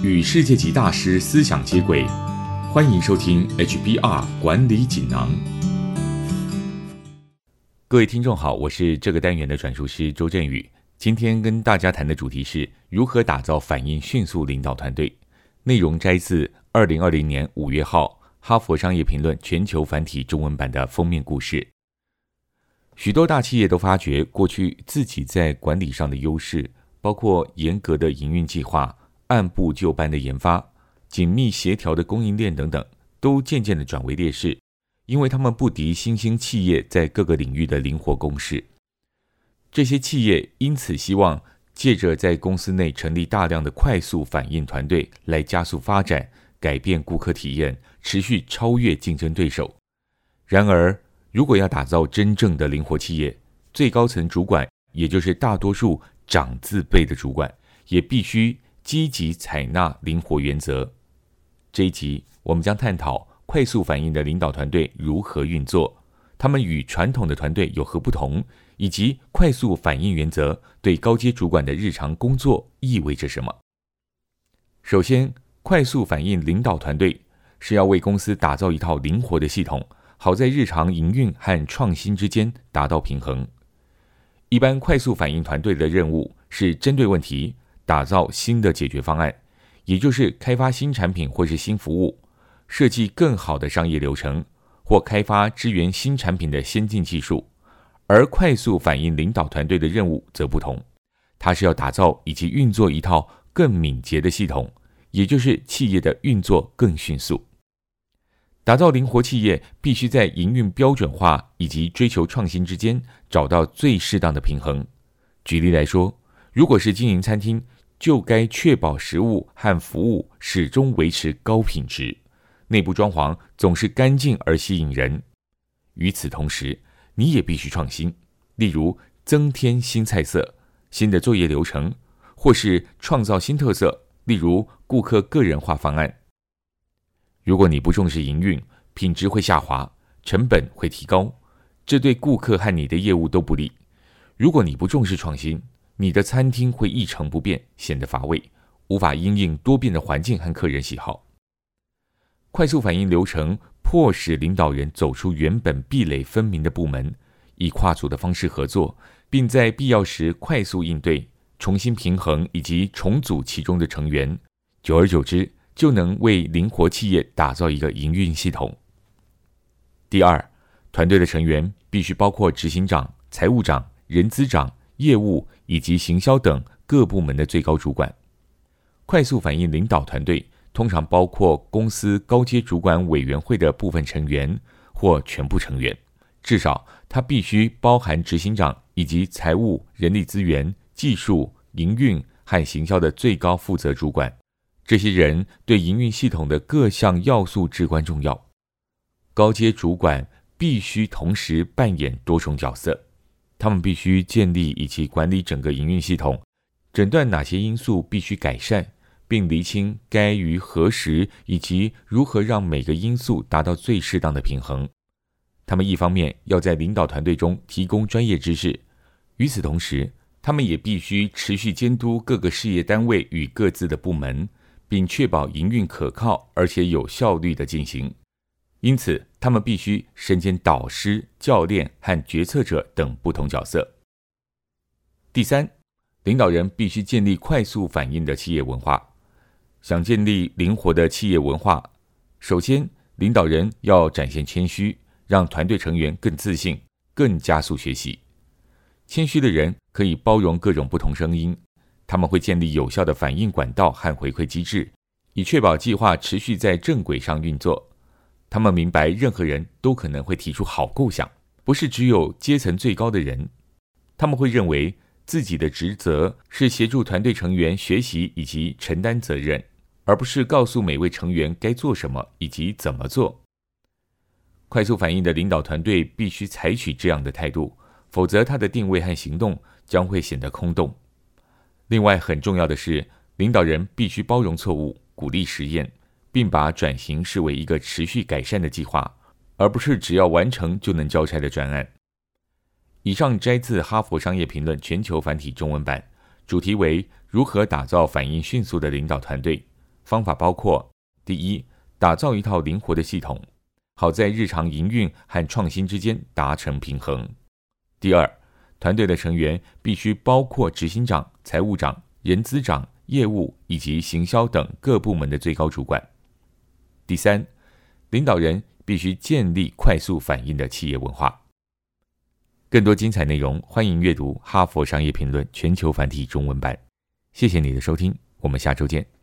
与世界级大师思想接轨，欢迎收听 HBR 管理锦囊。各位听众好，我是这个单元的转述师周振宇。今天跟大家谈的主题是如何打造反应迅速领导团队。内容摘自二零二零年五月号《哈佛商业评论》全球繁体中文版的封面故事。许多大企业都发觉，过去自己在管理上的优势，包括严格的营运计划、按部就班的研发、紧密协调的供应链等等，都渐渐的转为劣势，因为他们不敌新兴企业在各个领域的灵活攻势。这些企业因此希望借着在公司内成立大量的快速反应团队，来加速发展、改变顾客体验，持续超越竞争对手。然而，如果要打造真正的灵活企业，最高层主管，也就是大多数长字辈的主管，也必须积极采纳灵活原则。这一集我们将探讨快速反应的领导团队如何运作，他们与传统的团队有何不同，以及快速反应原则对高阶主管的日常工作意味着什么。首先，快速反应领导团队是要为公司打造一套灵活的系统。好在日常营运和创新之间达到平衡。一般快速反应团队的任务是针对问题打造新的解决方案，也就是开发新产品或是新服务，设计更好的商业流程，或开发支援新产品的先进技术。而快速反应领导团队的任务则不同，它是要打造以及运作一套更敏捷的系统，也就是企业的运作更迅速。打造灵活企业，必须在营运标准化以及追求创新之间找到最适当的平衡。举例来说，如果是经营餐厅，就该确保食物和服务始终维持高品质，内部装潢总是干净而吸引人。与此同时，你也必须创新，例如增添新菜色、新的作业流程，或是创造新特色，例如顾客个人化方案。如果你不重视营运，品质会下滑，成本会提高，这对顾客和你的业务都不利。如果你不重视创新，你的餐厅会一成不变，显得乏味，无法因应多变的环境和客人喜好。快速反应流程迫使领导人走出原本壁垒分明的部门，以跨组的方式合作，并在必要时快速应对，重新平衡以及重组其中的成员。久而久之。就能为灵活企业打造一个营运系统。第二，团队的成员必须包括执行长、财务长、人资长、业务以及行销等各部门的最高主管。快速反应领导团队通常包括公司高阶主管委员会的部分成员或全部成员，至少它必须包含执行长以及财务、人力资源、技术、营运和行销的最高负责主管。这些人对营运系统的各项要素至关重要。高阶主管必须同时扮演多重角色，他们必须建立以及管理整个营运系统，诊断哪些因素必须改善，并厘清该于何时以及如何让每个因素达到最适当的平衡。他们一方面要在领导团队中提供专业知识，与此同时，他们也必须持续监督各个事业单位与各自的部门。并确保营运可靠而且有效率的进行，因此他们必须身兼导师、教练和决策者等不同角色。第三，领导人必须建立快速反应的企业文化。想建立灵活的企业文化，首先领导人要展现谦虚，让团队成员更自信、更加速学习。谦虚的人可以包容各种不同声音。他们会建立有效的反应管道和回馈机制，以确保计划持续在正轨上运作。他们明白，任何人都可能会提出好构想，不是只有阶层最高的人。他们会认为自己的职责是协助团队成员学习以及承担责任，而不是告诉每位成员该做什么以及怎么做。快速反应的领导团队必须采取这样的态度，否则他的定位和行动将会显得空洞。另外，很重要的是，领导人必须包容错误，鼓励实验，并把转型视为一个持续改善的计划，而不是只要完成就能交差的专案。以上摘自《哈佛商业评论》全球繁体中文版，主题为“如何打造反应迅速的领导团队”，方法包括：第一，打造一套灵活的系统，好在日常营运和创新之间达成平衡；第二，团队的成员必须包括执行长、财务长、人资长、业务以及行销等各部门的最高主管；第三，领导人必须建立快速反应的企业文化。更多精彩内容，欢迎阅读《哈佛商业评论》全球繁体中文版。谢谢你的收听，我们下周见。